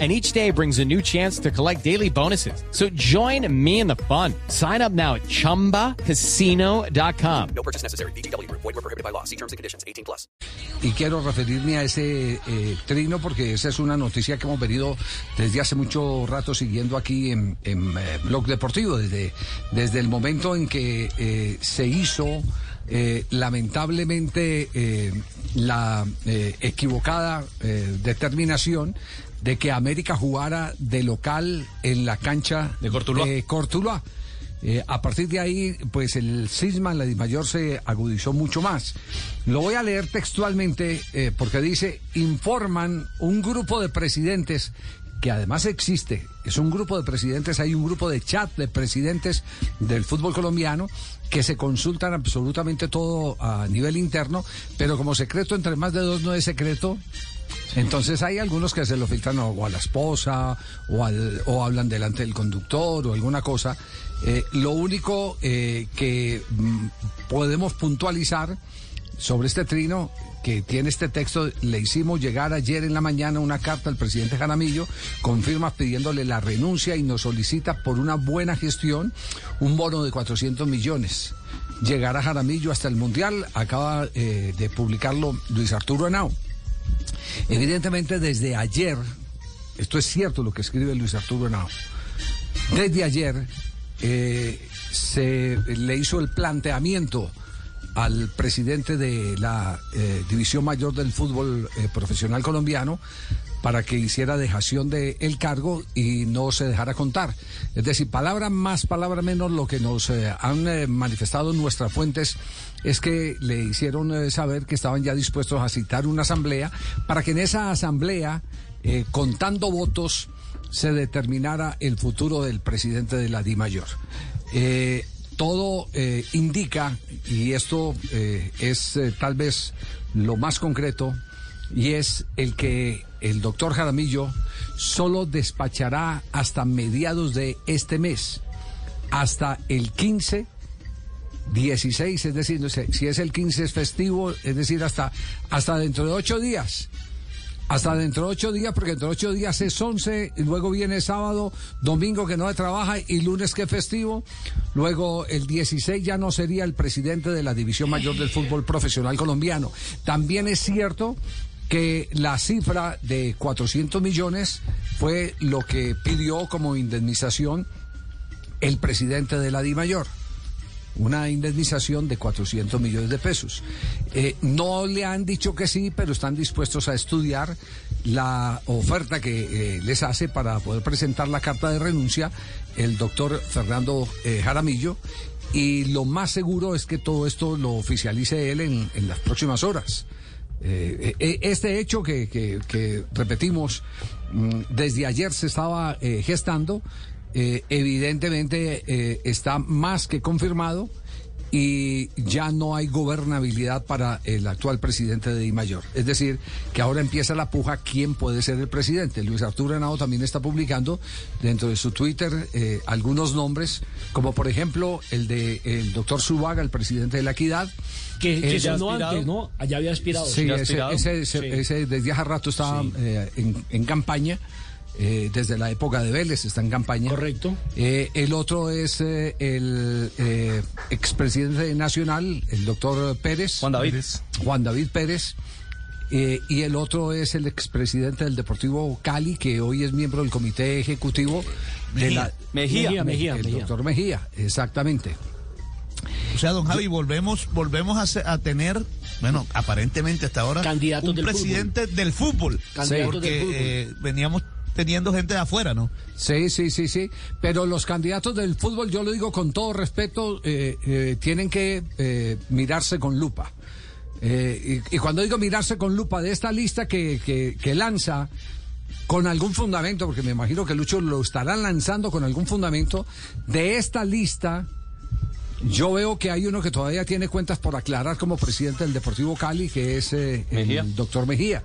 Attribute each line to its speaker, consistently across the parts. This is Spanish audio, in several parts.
Speaker 1: and each day brings a new chance to collect daily bonuses. So join me in the fun. Sign up now at ChumbaCasino.com.
Speaker 2: No purchase necessary. BGW. Void were prohibited by law. See terms and conditions. 18 plus.
Speaker 3: Y quiero referirme a ese eh, trino porque esa es una noticia que hemos venido desde hace mucho rato siguiendo aquí en, en eh, Blog Deportivo, desde, desde el momento en que eh, se hizo eh, lamentablemente eh, la eh, equivocada eh, determinación de que América jugara de local en la cancha
Speaker 4: De Cortuluá.
Speaker 3: de Cortuluá. Eh, a partir de ahí, pues el cisma en la Dimayor se agudizó mucho más. Lo voy a leer textualmente eh, porque dice, informan un grupo de presidentes que además existe, es un grupo de presidentes, hay un grupo de chat de presidentes del fútbol colombiano que se consultan absolutamente todo a nivel interno, pero como secreto entre más de dos no es secreto, entonces hay algunos que se lo filtran o, a la esposa o, al- o hablan delante del conductor o alguna cosa. Eh, lo único eh, que mm, podemos puntualizar sobre este trino que tiene este texto, le hicimos llegar ayer en la mañana una carta al presidente Jaramillo con firmas pidiéndole la renuncia y nos solicita por una buena gestión un bono de 400 millones. Llegará Jaramillo hasta el Mundial, acaba eh, de publicarlo Luis Arturo Henao. Evidentemente desde ayer, esto es cierto lo que escribe Luis Arturo Henao, desde ayer eh, se le hizo el planteamiento al presidente de la eh, División Mayor del Fútbol eh, Profesional Colombiano para que hiciera dejación del el cargo y no se dejara contar. Es decir, palabra más, palabra menos, lo que nos eh, han eh, manifestado nuestras fuentes es que le hicieron eh, saber que estaban ya dispuestos a citar una asamblea para que en esa asamblea, contando votos, se determinara el futuro del presidente de la DIMAYOR. Todo indica, y esto es tal vez lo más concreto, y es el que el doctor Jaramillo solo despachará hasta mediados de este mes, hasta el 15 16, es decir, no sé, si es el 15 es festivo, es decir, hasta, hasta dentro de ocho días. Hasta dentro de ocho días, porque dentro de ocho días es 11, y luego viene sábado, domingo que no se trabaja y lunes que es festivo. Luego el 16 ya no sería el presidente de la División Mayor del Fútbol Profesional Colombiano. También es cierto que la cifra de 400 millones fue lo que pidió como indemnización el presidente de la DIMAYOR una indemnización de 400 millones de pesos. Eh, no le han dicho que sí, pero están dispuestos a estudiar la oferta que eh, les hace para poder presentar la carta de renuncia el doctor Fernando eh, Jaramillo. Y lo más seguro es que todo esto lo oficialice él en, en las próximas horas. Eh, eh, este hecho que, repetimos mm, desde ayer se estaba eh, gestando, eh, evidentemente eh, está más que confirmado y ya no hay gobernabilidad para el actual presidente de Mayor. Es decir, que ahora empieza la puja quién puede ser el presidente. Luis Arturo Henao también está publicando dentro de su Twitter eh, algunos nombres, como por ejemplo el de el doctor Zubaga, el presidente de la Equidad.
Speaker 5: Que, que
Speaker 3: Eh,
Speaker 4: ya aspirado.
Speaker 5: antes, ¿no? Allá había aspirado.
Speaker 3: Sí,
Speaker 4: ¿Ya
Speaker 3: ese,
Speaker 4: aspirado?
Speaker 3: ese- ese-
Speaker 5: Sí.
Speaker 3: ese desde hace rato estaba
Speaker 5: Sí.
Speaker 3: eh, en, en campaña, eh, desde la época de Vélez está en campaña.
Speaker 5: Correcto.
Speaker 3: Eh, el otro es eh, el eh, expresidente nacional, el doctor Pérez.
Speaker 4: Juan David.
Speaker 3: Juan David Pérez. eh, y el otro es el expresidente del Deportivo Cali, que hoy es miembro del comité ejecutivo de la...
Speaker 4: Mejía.
Speaker 5: Mejía, Mejía,
Speaker 3: el
Speaker 5: Mejía.
Speaker 3: doctor Mejía, exactamente.
Speaker 6: O sea, don Javi, volvemos, volvemos a, a tener, bueno, aparentemente hasta ahora,
Speaker 5: Candidatos
Speaker 6: un
Speaker 5: del
Speaker 6: presidente del fútbol.
Speaker 5: Candidatos
Speaker 6: porque
Speaker 5: del fútbol.
Speaker 6: eh, veníamos teniendo gente de afuera, ¿no?
Speaker 3: Sí, sí, sí, sí. Pero los candidatos del fútbol, yo lo digo con todo respeto, eh, eh, tienen que eh, mirarse con lupa. Eh, y, y cuando digo mirarse con lupa de esta lista que, que- que lanza con algún fundamento, porque me imagino que Lucho lo estarán lanzando con algún fundamento, de esta lista Yo veo que hay uno que todavía tiene cuentas por aclarar como presidente del Deportivo Cali, que es eh,
Speaker 4: Mejía.
Speaker 3: el doctor Mejía.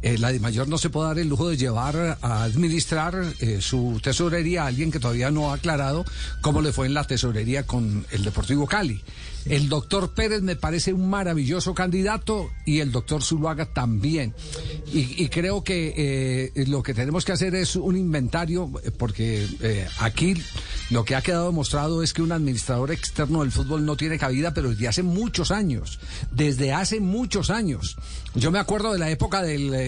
Speaker 3: Eh, la de mayor no se puede dar el lujo de llevar a administrar eh, su tesorería a alguien que todavía no ha aclarado cómo le fue en la tesorería con el Deportivo Cali. El doctor Pérez me parece un maravilloso candidato y el doctor Zuluaga también. Y, creo que eh, lo que tenemos que hacer es un inventario, porque aquí lo que ha quedado demostrado es que un administrador externo del fútbol no tiene cabida, pero desde hace muchos años, desde hace muchos años. Yo me acuerdo de la época del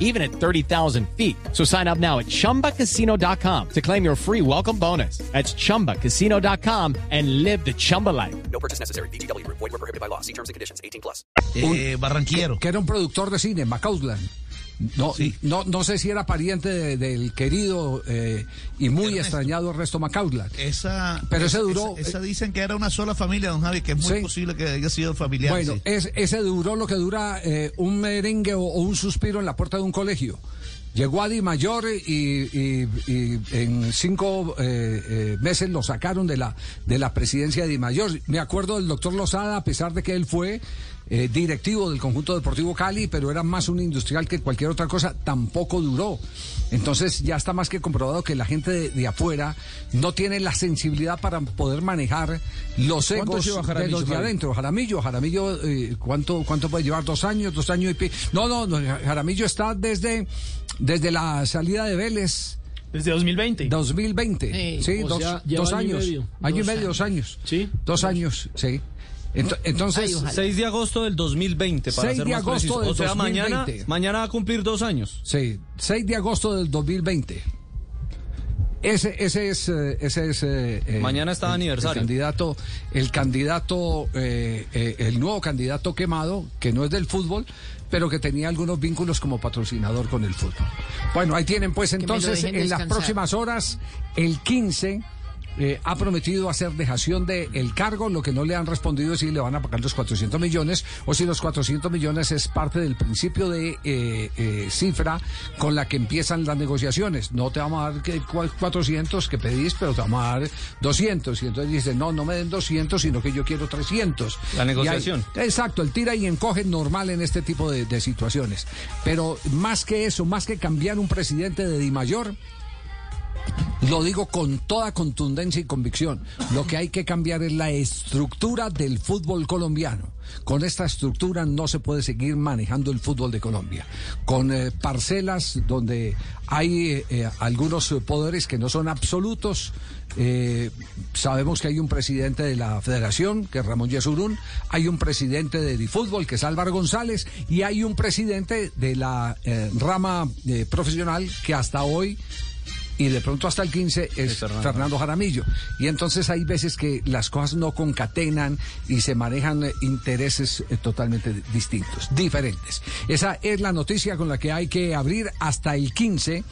Speaker 1: even at 30,000 feet. So sign up now at ChumbaCasino.com to claim your free welcome bonus. That's ChumbaCasino.com and live the Chumba life.
Speaker 2: No purchase necessary. VGW Group. Void were prohibited by law. See terms and conditions. 18 plus.
Speaker 6: Eh, barranquillero.
Speaker 3: que era un productor de cine, Macauslan. No,
Speaker 6: Sí.
Speaker 3: no, no sé si era pariente de- del querido eh, y muy
Speaker 6: Ernesto.
Speaker 3: extrañado Ernesto Macauslan.
Speaker 6: Esa,
Speaker 3: Pero ese duró-
Speaker 6: Esa, esa dicen que era una sola familia, don Javi, que es muy
Speaker 3: Sí.
Speaker 6: posible que haya sido familiar.
Speaker 3: Bueno,
Speaker 6: sí.
Speaker 3: es, ese duró lo que dura eh, un merengue o, o un suspiro en la puerta de un colegio. Llegó a Di Mayor y, y- y en cinco eh, eh, meses lo sacaron de la, de la presidencia de Di Mayor. Me acuerdo del doctor Lozada, a pesar de que él fue eh, directivo del conjunto deportivo Cali, pero era más un industrial que cualquier otra cosa, tampoco duró. Entonces ya está más que comprobado que la gente de, de afuera no tiene la sensibilidad para poder manejar los
Speaker 4: ¿Cuánto
Speaker 3: egos de los de adentro. Jaramillo, Jaramillo, eh, ¿cuánto, ¿cuánto puede llevar? ¿Dos años? ¿Dos años y pi- No, no, no, Jaramillo está desde, desde la salida de Vélez.
Speaker 4: Desde 2020.
Speaker 3: 2020,
Speaker 5: Sí,
Speaker 3: sí, dos,
Speaker 5: sea,
Speaker 3: dos
Speaker 5: año y
Speaker 3: años,
Speaker 5: medio.
Speaker 3: año y medio, dos años,
Speaker 4: Sí.
Speaker 3: dos años, sí. Ento- entonces,
Speaker 5: Ay, ojalá.
Speaker 7: 6 de agosto del 2020, para
Speaker 3: 6
Speaker 7: ser
Speaker 3: de
Speaker 7: más
Speaker 3: agosto
Speaker 7: preciso.
Speaker 3: del
Speaker 7: O sea, mañana,
Speaker 3: 2020.
Speaker 7: mañana va a cumplir dos años.
Speaker 3: sí, 6 de agosto del 2020. Ese, ese es, eh, ese es eh, eh,
Speaker 7: Mañana está
Speaker 3: el-
Speaker 7: aniversario.
Speaker 3: El candidato, el candidato, eh, eh, el nuevo candidato quemado, que no es del fútbol, pero que tenía algunos vínculos como patrocinador con el fútbol. Bueno, ahí tienen pues entonces en las
Speaker 5: descansar.
Speaker 3: próximas horas, el 15 eh, ha prometido hacer dejación del el cargo, lo que no le han respondido es si le van a pagar los 400 millones o si los 400 millones es parte del principio de eh, eh, cifra con la que empiezan las negociaciones. No te vamos a dar que cua- 400 que pedís, pero te vamos a dar 200. Y entonces dice, no, no me den 200, sino que yo quiero 300.
Speaker 7: La negociación.
Speaker 3: Hay- exacto, el tira y encoge normal en este tipo de, de situaciones. Pero más que eso, más que cambiar un presidente de Di Mayor, lo digo con toda contundencia y convicción. Lo que hay que cambiar es la estructura del fútbol colombiano. Con esta estructura no se puede seguir manejando el fútbol de Colombia. Con eh, parcelas donde hay eh, eh, algunos poderes que no son absolutos. Sabemos que hay un presidente de la federación, que es Ramón Yesurún, hay un presidente de Difútbol, que es Álvaro González, y hay un presidente de la rama profesional que hasta hoy y de pronto hasta el 15 es
Speaker 7: Fernando.
Speaker 3: Fernando. Jaramillo. Y entonces hay veces que las cosas no concatenan y se manejan eh, intereses eh, totalmente di- distintos, diferentes. Esa es la noticia con la que hay que abrir hasta el 15.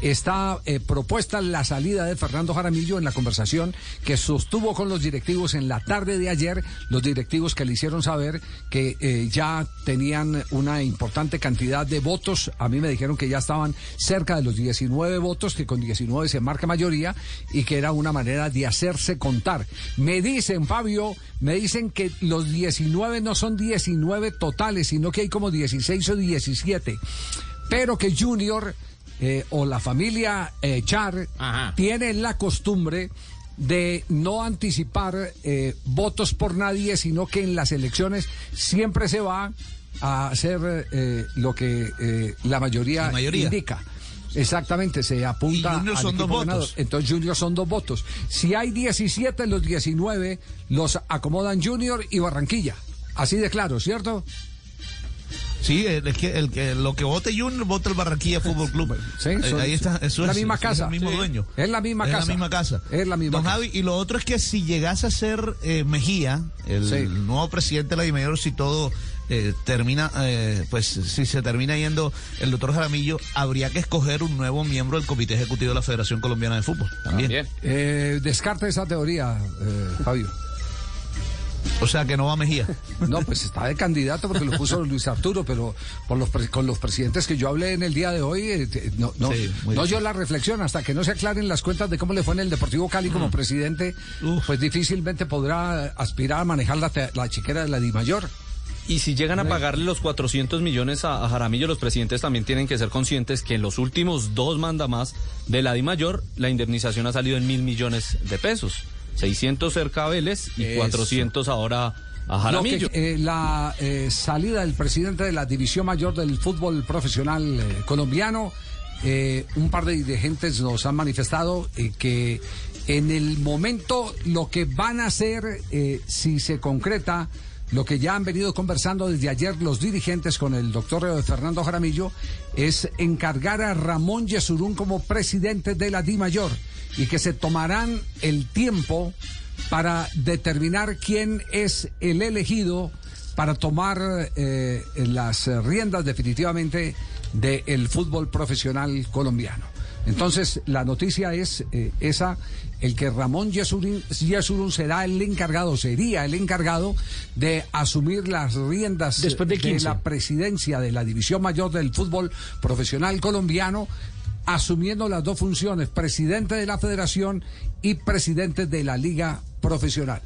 Speaker 3: Está eh, propuesta la salida de Fernando Jaramillo en la conversación que sostuvo con los directivos en la tarde de ayer, los directivos que le hicieron saber que eh, ya tenían una importante cantidad de votos. A mí me dijeron que ya estaban cerca de los 19 votos, que con 19 se marca mayoría y que era una manera de hacerse contar. Me dicen, Fabio, me dicen que los 19 no son 19 totales, sino que hay como 16 o 17. Pero que Junior eh, o la familia eh, Char
Speaker 5: Ajá.
Speaker 3: tienen la costumbre de no anticipar eh, votos por nadie, sino que en las elecciones siempre se va a hacer eh, lo que eh, la mayoría,
Speaker 6: La mayoría.
Speaker 3: indica. Exactamente, se apunta
Speaker 6: Y Junior son dos
Speaker 3: ganador.
Speaker 6: votos.
Speaker 3: Entonces Junior son dos votos. Si hay 17, los 19 los acomodan Junior y Barranquilla. Así de claro, ¿cierto?
Speaker 6: Sí, el- es que, el, que lo que vote Junior, vota el Barranquilla Fútbol Club.
Speaker 3: Sí,
Speaker 6: Eh,
Speaker 3: son-
Speaker 6: ahí está, eso
Speaker 3: la
Speaker 6: es,
Speaker 3: misma casa.
Speaker 6: Es el mismo
Speaker 3: Sí.
Speaker 6: dueño.
Speaker 3: Es la misma casa.
Speaker 6: Es la misma casa.
Speaker 3: Es la misma
Speaker 6: Don
Speaker 3: casa.
Speaker 6: Javi, y lo otro es que si llegase a ser eh, Mejía, el
Speaker 3: Sí.
Speaker 6: nuevo presidente de la Dimayor, si todo eh, termina, eh, pues si se termina yendo el doctor Jaramillo, habría que escoger un nuevo miembro del Comité Ejecutivo de la Federación Colombiana de Fútbol. También.
Speaker 3: Eh, descarte esa teoría, eh, Fabio.
Speaker 6: O sea que no va Mejía.
Speaker 3: No, pues está de candidato porque lo puso Luis Arturo, pero por los pre- con los presidentes que yo hablé en el día de hoy, eh, no, no,
Speaker 6: Sí,
Speaker 3: no yo la reflexión, hasta que no se aclaren las cuentas de cómo le fue en el Deportivo Cali como presidente,
Speaker 6: Uf.
Speaker 3: pues difícilmente podrá aspirar a manejar la, la chiquera de la Dimayor.
Speaker 7: Y si llegan a pagarle los 400 millones a, a Jaramillo, los presidentes también tienen que ser conscientes que en los últimos dos mandamás de la Di Mayor, la indemnización ha salido en mil millones de pesos. 600 cerca a Vélez y
Speaker 3: Eso.
Speaker 7: 400 ahora a
Speaker 3: Lo
Speaker 7: Jaramillo.
Speaker 3: que, eh, la eh, salida del presidente de la División Mayor del Fútbol Profesional eh, Colombiano, un par de dirigentes nos han manifestado que en el momento lo que van a hacer, si se concreta, lo que ya han venido conversando desde ayer los dirigentes con el doctor Fernando Jaramillo, es encargar a Ramón Yesurún como presidente de la Di Mayor y que se tomarán el tiempo para determinar quién es el elegido para tomar eh, las riendas definitivamente del fútbol profesional colombiano. Entonces, la noticia es eh, esa, el que Ramón Yesurún será el encargado, sería el encargado de asumir las riendas
Speaker 1: Después de 15.
Speaker 3: la presidencia de la División Mayor del Fútbol Profesional Colombiano, asumiendo las dos funciones, presidente de la federación y presidente de la Liga Profesional.